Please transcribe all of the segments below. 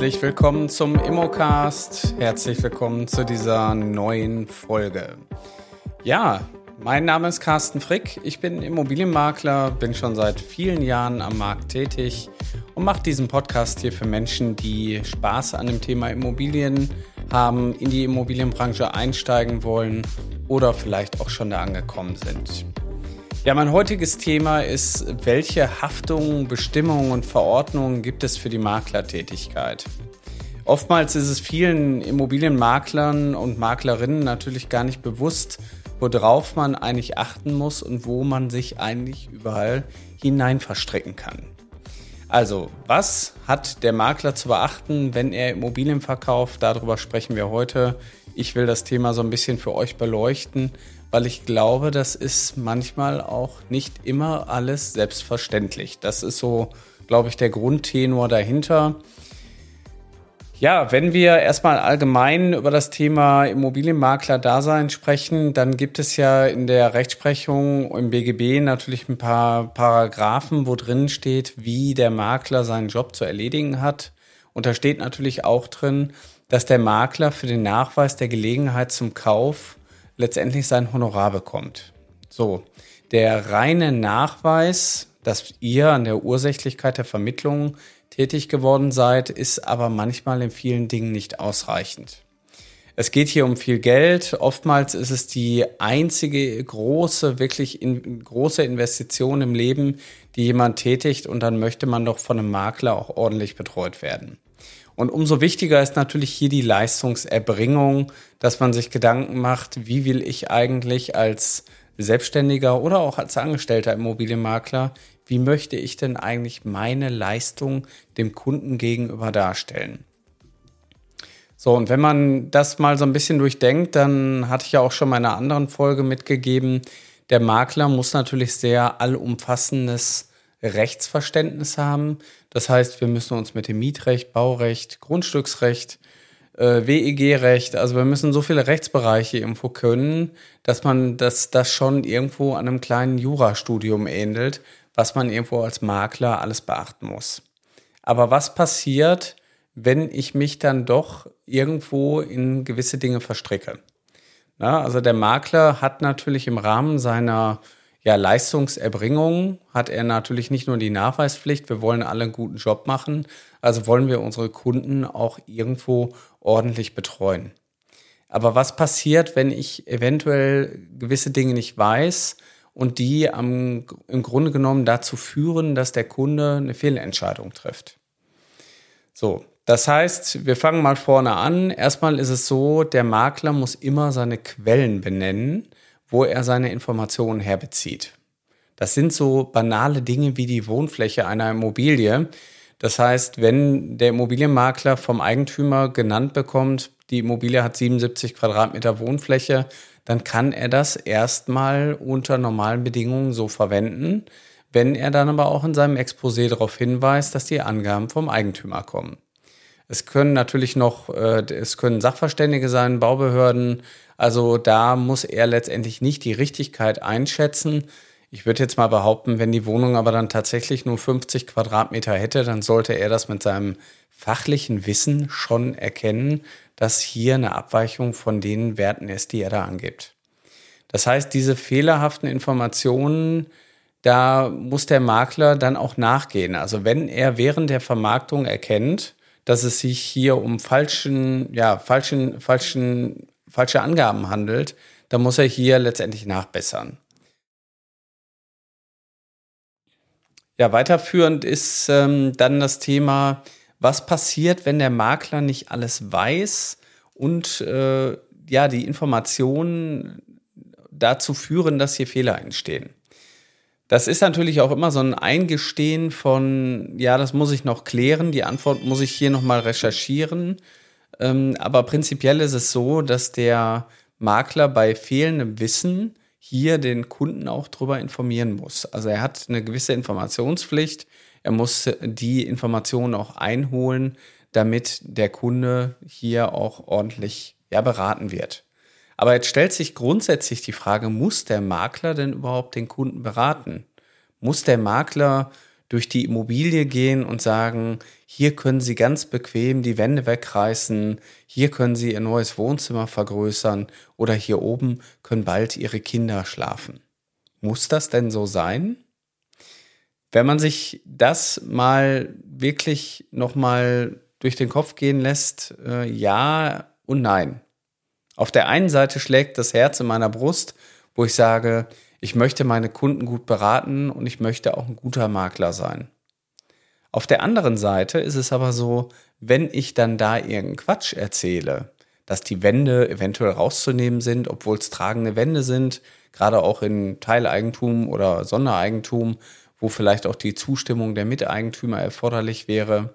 Herzlich willkommen zum Immocast. Herzlich willkommen zu dieser neuen Folge. Ja, mein Name ist Carsten Frick. Ich bin Immobilienmakler, bin schon seit vielen Jahren am Markt tätig und mache diesen Podcast hier für Menschen, die Spaß an dem Thema Immobilien haben, in die Immobilienbranche einsteigen wollen oder vielleicht auch schon da angekommen sind. Ja, mein heutiges Thema ist, welche Haftungen, Bestimmungen und Verordnungen gibt es für die Maklertätigkeit? Oftmals ist es vielen Immobilienmaklern und Maklerinnen natürlich gar nicht bewusst, worauf man eigentlich achten muss und wo man sich eigentlich überall hinein verstricken kann. Also, was hat der Makler zu beachten, wenn er Immobilien verkauft? Darüber sprechen wir heute. Ich will das Thema so ein bisschen für euch beleuchten, weil ich glaube, das ist manchmal auch nicht immer alles selbstverständlich. Das ist so, glaube ich, der Grundtenor dahinter. Ja, wenn wir erstmal allgemein über das Thema Immobilienmakler-Dasein sprechen, dann gibt es ja in der Rechtsprechung im BGB natürlich ein paar Paragraphen, wo drin steht, wie der Makler seinen Job zu erledigen hat. Und da steht natürlich auch drin, dass der Makler für den Nachweis der Gelegenheit zum Kauf letztendlich sein Honorar bekommt. So, der reine Nachweis, dass ihr an der Ursächlichkeit der Vermittlung tätig geworden seid, ist aber manchmal in vielen Dingen nicht ausreichend. Es geht hier um viel Geld. Oftmals ist es die einzige große, wirklich in, große Investition im Leben, die jemand tätigt und dann möchte man doch von einem Makler auch ordentlich betreut werden. Und umso wichtiger ist natürlich hier die Leistungserbringung, dass man sich Gedanken macht, wie will ich eigentlich als Selbstständiger oder auch als Angestellter Immobilienmakler, wie möchte ich denn eigentlich meine Leistung dem Kunden gegenüber darstellen? So, und wenn man das mal so ein bisschen durchdenkt, dann hatte ich ja auch schon mal in einer anderen Folge mitgegeben, der Makler muss natürlich sehr allumfassendes Rechtsverständnis haben. Das heißt, wir müssen uns mit dem Mietrecht, Baurecht, Grundstücksrecht, äh, WEG-Recht, also wir müssen so viele Rechtsbereiche irgendwo können, dass man das, das schon irgendwo an einem kleinen Jurastudium ähnelt, was man irgendwo als Makler alles beachten muss. Aber was passiert, wenn ich mich dann doch irgendwo in gewisse Dinge verstricke? Na, also der Makler hat natürlich im Rahmen seiner ja, Leistungserbringung hat er natürlich nicht nur die Nachweispflicht, wir wollen alle einen guten Job machen, also wollen wir unsere Kunden auch irgendwo ordentlich betreuen. Aber was passiert, wenn ich eventuell gewisse Dinge nicht weiß und die am, im Grunde genommen dazu führen, dass der Kunde eine Fehlentscheidung trifft? So, das heißt, wir fangen mal vorne an. Erstmal ist es so, der Makler muss immer seine Quellen benennen wo er seine Informationen herbezieht. Das sind so banale Dinge wie die Wohnfläche einer Immobilie. Das heißt, wenn der Immobilienmakler vom Eigentümer genannt bekommt, die Immobilie hat 77 Quadratmeter Wohnfläche, dann kann er das erstmal unter normalen Bedingungen so verwenden, wenn er dann aber auch in seinem Exposé darauf hinweist, dass die Angaben vom Eigentümer kommen. Es können natürlich noch, äh, es können Sachverständige sein, Baubehörden. Also da muss er letztendlich nicht die Richtigkeit einschätzen. Ich würde jetzt mal behaupten, wenn die Wohnung aber dann tatsächlich nur 50 Quadratmeter hätte, dann sollte er das mit seinem fachlichen Wissen schon erkennen, dass hier eine Abweichung von den Werten ist, die er da angibt. Das heißt, diese fehlerhaften Informationen, da muss der Makler dann auch nachgehen. Also wenn er während der Vermarktung erkennt, dass es sich hier um falschen, ja, falschen, falschen, falsche Angaben handelt, dann muss er hier letztendlich nachbessern. Ja, weiterführend ist ähm, dann das Thema, was passiert, wenn der Makler nicht alles weiß und äh, ja, die Informationen dazu führen, dass hier Fehler entstehen. Das ist natürlich auch immer so ein Eingestehen von, ja, das muss ich noch klären, die Antwort muss ich hier nochmal recherchieren. Ähm, aber prinzipiell ist es so, dass der Makler bei fehlendem Wissen hier den Kunden auch darüber informieren muss. Also er hat eine gewisse Informationspflicht. Er muss die Informationen auch einholen, damit der Kunde hier auch ordentlich ja, beraten wird. Aber jetzt stellt sich grundsätzlich die Frage, muss der Makler denn überhaupt den Kunden beraten? Muss der Makler durch die Immobilie gehen und sagen, hier können Sie ganz bequem die Wände wegreißen, hier können Sie Ihr neues Wohnzimmer vergrößern oder hier oben können bald Ihre Kinder schlafen. Muss das denn so sein? Wenn man sich das mal wirklich nochmal durch den Kopf gehen lässt, äh, ja und nein. Auf der einen Seite schlägt das Herz in meiner Brust, wo ich sage, ich möchte meine Kunden gut beraten und ich möchte auch ein guter Makler sein. Auf der anderen Seite ist es aber so, wenn ich dann da irgendeinen Quatsch erzähle, dass die Wände eventuell rauszunehmen sind, obwohl es tragende Wände sind, gerade auch in Teileigentum oder Sondereigentum, wo vielleicht auch die Zustimmung der Miteigentümer erforderlich wäre.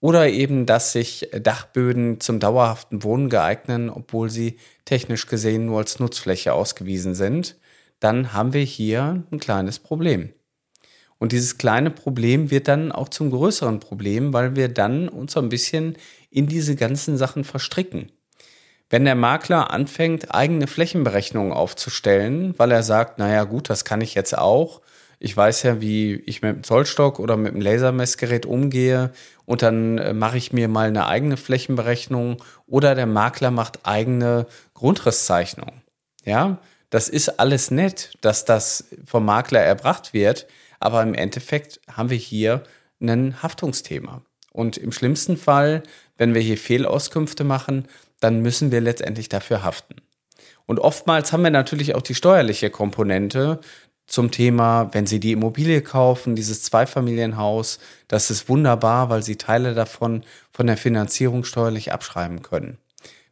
Oder eben, dass sich Dachböden zum dauerhaften Wohnen geeignen, obwohl sie technisch gesehen nur als Nutzfläche ausgewiesen sind dann haben wir hier ein kleines Problem. Und dieses kleine Problem wird dann auch zum größeren Problem, weil wir dann uns so ein bisschen in diese ganzen Sachen verstricken. Wenn der Makler anfängt, eigene Flächenberechnungen aufzustellen, weil er sagt, naja gut, das kann ich jetzt auch. Ich weiß ja, wie ich mit dem Zollstock oder mit dem Lasermessgerät umgehe und dann äh, mache ich mir mal eine eigene Flächenberechnung oder der Makler macht eigene Grundrisszeichnungen. Ja, das ist alles nett, dass das vom Makler erbracht wird, aber im Endeffekt haben wir hier ein Haftungsthema. Und im schlimmsten Fall, wenn wir hier Fehlauskünfte machen, dann müssen wir letztendlich dafür haften. Und oftmals haben wir natürlich auch die steuerliche Komponente zum Thema, wenn Sie die Immobilie kaufen, dieses Zweifamilienhaus, das ist wunderbar, weil Sie Teile davon von der Finanzierung steuerlich abschreiben können.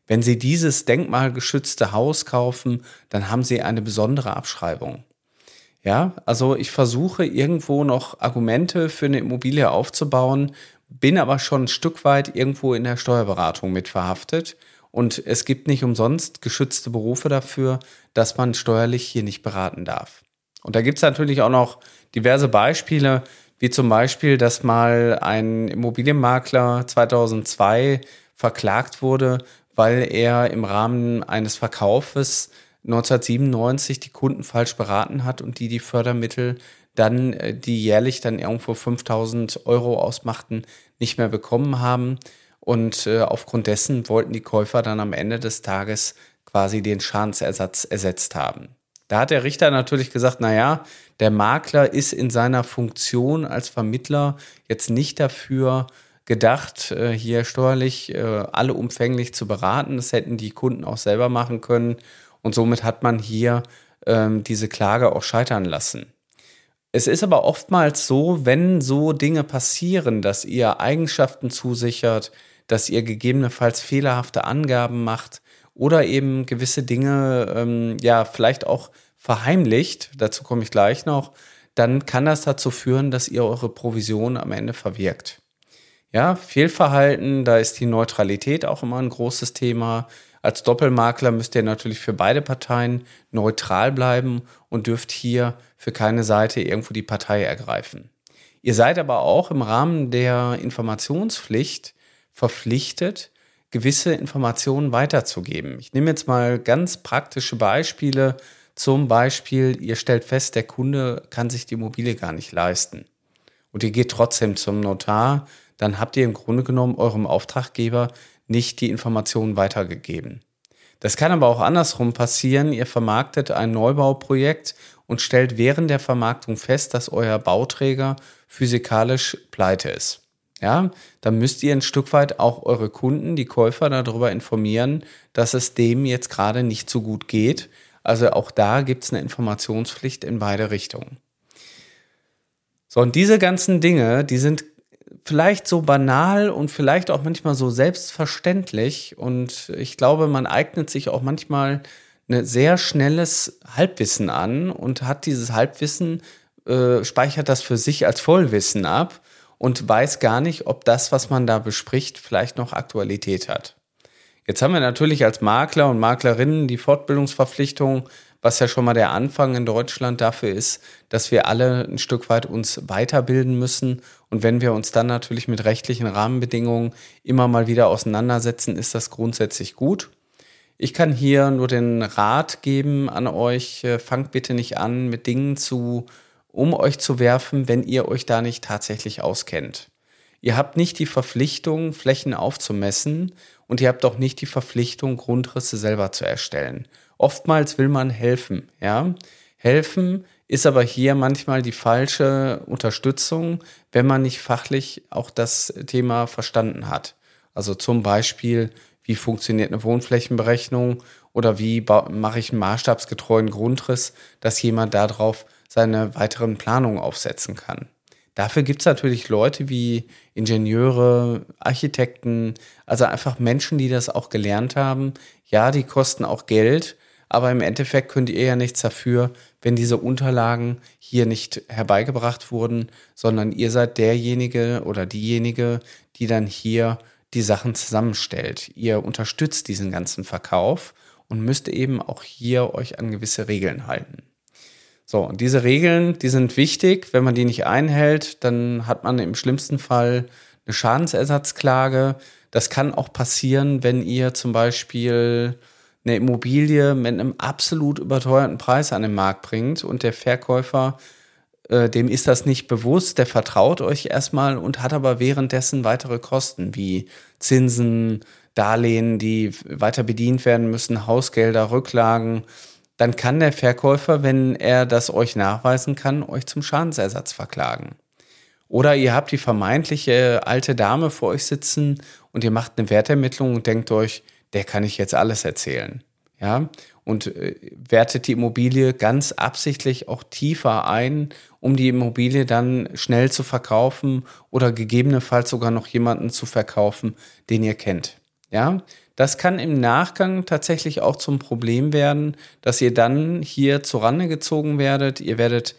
Wenn Sie dieses denkmalgeschützte Haus kaufen, dann haben Sie eine besondere Abschreibung. Ja, also ich versuche irgendwo noch Argumente für eine Immobilie aufzubauen, bin aber schon ein Stück weit irgendwo in der Steuerberatung mit verhaftet. Und es gibt nicht umsonst geschützte Berufe dafür, dass man steuerlich hier nicht beraten darf. Und da gibt es natürlich auch noch diverse Beispiele, wie zum Beispiel, dass mal ein Immobilienmakler 2002 verklagt wurde, weil er im Rahmen eines Verkaufes 1997 die Kunden falsch beraten hat und die die Fördermittel dann, äh, die jährlich dann irgendwo 5000 Euro ausmachten, nicht mehr bekommen haben. Und äh, aufgrund dessen wollten die Käufer dann am Ende des Tages quasi den Schadensersatz ersetzt haben. Da hat der Richter natürlich gesagt, na ja, der Makler ist in seiner Funktion als Vermittler jetzt nicht dafür gedacht, äh, hier steuerlich äh, alle umfänglich zu beraten. Das hätten die Kunden auch selber machen können. Und somit hat man hier ähm, diese Klage auch scheitern lassen. Es ist aber oftmals so, wenn so Dinge passieren, dass ihr Eigenschaften zusichert, dass ihr gegebenenfalls fehlerhafte Angaben macht oder eben gewisse Dinge ähm, ja vielleicht auch verheimlicht, dazu komme ich gleich noch, dann kann das dazu führen, dass ihr eure Provision am Ende verwirkt. Ja, Fehlverhalten, da ist die Neutralität auch immer ein großes Thema. Als Doppelmakler müsst ihr natürlich für beide Parteien neutral bleiben und dürft hier für keine Seite irgendwo die Partei ergreifen. Ihr seid aber auch im Rahmen der Informationspflicht verpflichtet, gewisse Informationen weiterzugeben. Ich nehme jetzt mal ganz praktische Beispiele. Zum Beispiel, ihr stellt fest, der Kunde kann sich die Immobilie gar nicht leisten. Und ihr geht trotzdem zum Notar, dann habt ihr im Grunde genommen eurem Auftraggeber nicht die Informationen weitergegeben. Das kann aber auch andersrum passieren. Ihr vermarktet ein Neubauprojekt und stellt während der Vermarktung fest, dass euer Bauträger physikalisch pleite ist. Ja, dann müsst ihr ein Stück weit auch eure Kunden, die Käufer darüber informieren, dass es dem jetzt gerade nicht so gut geht. Also auch da gibt es eine Informationspflicht in beide Richtungen. So, und diese ganzen Dinge, die sind vielleicht so banal und vielleicht auch manchmal so selbstverständlich. Und ich glaube, man eignet sich auch manchmal ein sehr schnelles Halbwissen an und hat dieses Halbwissen, äh, speichert das für sich als Vollwissen ab und weiß gar nicht, ob das, was man da bespricht, vielleicht noch Aktualität hat. Jetzt haben wir natürlich als Makler und Maklerinnen die Fortbildungsverpflichtung, was ja schon mal der Anfang in Deutschland dafür ist, dass wir alle ein Stück weit uns weiterbilden müssen. Und wenn wir uns dann natürlich mit rechtlichen Rahmenbedingungen immer mal wieder auseinandersetzen, ist das grundsätzlich gut. Ich kann hier nur den Rat geben an euch, äh, fangt bitte nicht an, mit Dingen zu um euch zu werfen, wenn ihr euch da nicht tatsächlich auskennt. Ihr habt nicht die Verpflichtung, Flächen aufzumessen und ihr habt auch nicht die Verpflichtung, Grundrisse selber zu erstellen. Oftmals will man helfen, ja. Helfen ist aber hier manchmal die falsche Unterstützung, wenn man nicht fachlich auch das Thema verstanden hat. Also zum Beispiel, wie funktioniert eine Wohnflächenberechnung oder wie mache ich einen maßstabsgetreuen Grundriss, dass jemand darauf seine weiteren Planungen aufsetzen kann. Dafür gibt es natürlich Leute wie Ingenieure, Architekten, also einfach Menschen, die das auch gelernt haben. Ja, die kosten auch Geld, aber im Endeffekt könnt ihr ja nichts dafür, wenn diese Unterlagen hier nicht herbeigebracht wurden, sondern ihr seid derjenige oder diejenige, die dann hier die Sachen zusammenstellt. Ihr unterstützt diesen ganzen Verkauf und müsst eben auch hier euch an gewisse Regeln halten. So, und diese Regeln, die sind wichtig. Wenn man die nicht einhält, dann hat man im schlimmsten Fall eine Schadensersatzklage. Das kann auch passieren, wenn ihr zum Beispiel eine Immobilie mit einem absolut überteuerten Preis an den Markt bringt und der Verkäufer, äh, dem ist das nicht bewusst, der vertraut euch erstmal und hat aber währenddessen weitere Kosten wie Zinsen, Darlehen, die weiter bedient werden müssen, Hausgelder, Rücklagen dann kann der Verkäufer, wenn er das euch nachweisen kann, euch zum Schadensersatz verklagen. Oder ihr habt die vermeintliche alte Dame vor euch sitzen und ihr macht eine Wertermittlung und denkt euch, der kann ich jetzt alles erzählen. Ja, und äh, wertet die Immobilie ganz absichtlich auch tiefer ein, um die Immobilie dann schnell zu verkaufen oder gegebenenfalls sogar noch jemanden zu verkaufen, den ihr kennt. Ja, das kann im Nachgang tatsächlich auch zum Problem werden, dass ihr dann hier zurande gezogen werdet. Ihr werdet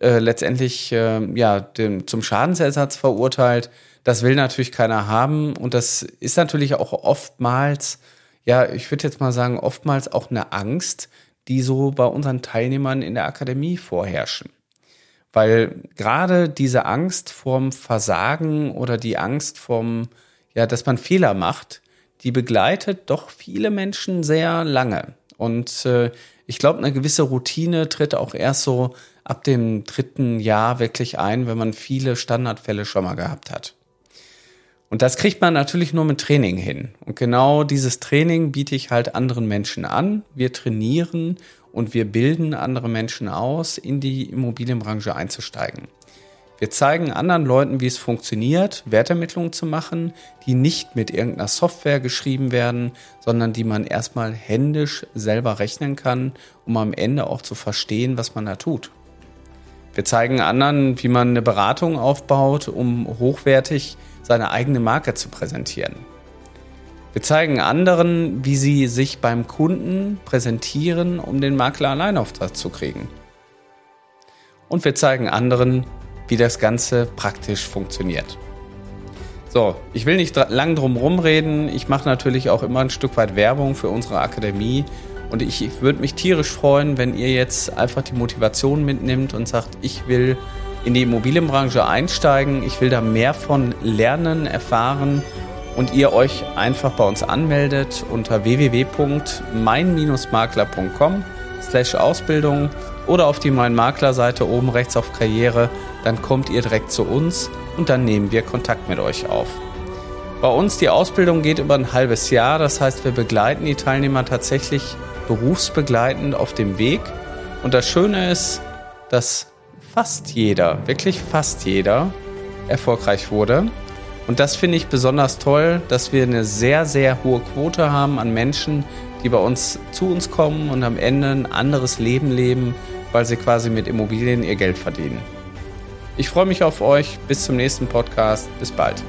äh, letztendlich äh, ja, dem, zum Schadensersatz verurteilt. Das will natürlich keiner haben. Und das ist natürlich auch oftmals, ja, ich würde jetzt mal sagen, oftmals auch eine Angst, die so bei unseren Teilnehmern in der Akademie vorherrschen. Weil gerade diese Angst vorm Versagen oder die Angst vorm, ja, dass man Fehler macht, die begleitet doch viele Menschen sehr lange. Und äh, ich glaube, eine gewisse Routine tritt auch erst so ab dem dritten Jahr wirklich ein, wenn man viele Standardfälle schon mal gehabt hat. Und das kriegt man natürlich nur mit Training hin. Und genau dieses Training biete ich halt anderen Menschen an. Wir trainieren und wir bilden andere Menschen aus, in die Immobilienbranche einzusteigen. Wir zeigen anderen Leuten, wie es funktioniert, Wertermittlungen zu machen, die nicht mit irgendeiner Software geschrieben werden, sondern die man erstmal händisch selber rechnen kann, um am Ende auch zu verstehen, was man da tut. Wir zeigen anderen, wie man eine Beratung aufbaut, um hochwertig seine eigene Marke zu präsentieren. Wir zeigen anderen, wie sie sich beim Kunden präsentieren, um den Makler Alleinauftrag zu kriegen. Und wir zeigen anderen, wie das Ganze praktisch funktioniert. So, ich will nicht lang drum rumreden. Ich mache natürlich auch immer ein Stück weit Werbung für unsere Akademie. Und ich würde mich tierisch freuen, wenn ihr jetzt einfach die Motivation mitnimmt und sagt, ich will in die Immobilienbranche einsteigen, ich will da mehr von lernen, erfahren und ihr euch einfach bei uns anmeldet unter www.mein-makler.com slash Ausbildung oder auf die Mein Makler Seite oben rechts auf Karriere dann kommt ihr direkt zu uns und dann nehmen wir Kontakt mit euch auf. Bei uns die Ausbildung geht über ein halbes Jahr, das heißt wir begleiten die Teilnehmer tatsächlich berufsbegleitend auf dem Weg. Und das Schöne ist, dass fast jeder, wirklich fast jeder erfolgreich wurde. Und das finde ich besonders toll, dass wir eine sehr, sehr hohe Quote haben an Menschen, die bei uns zu uns kommen und am Ende ein anderes Leben leben, weil sie quasi mit Immobilien ihr Geld verdienen. Ich freue mich auf euch. Bis zum nächsten Podcast. Bis bald.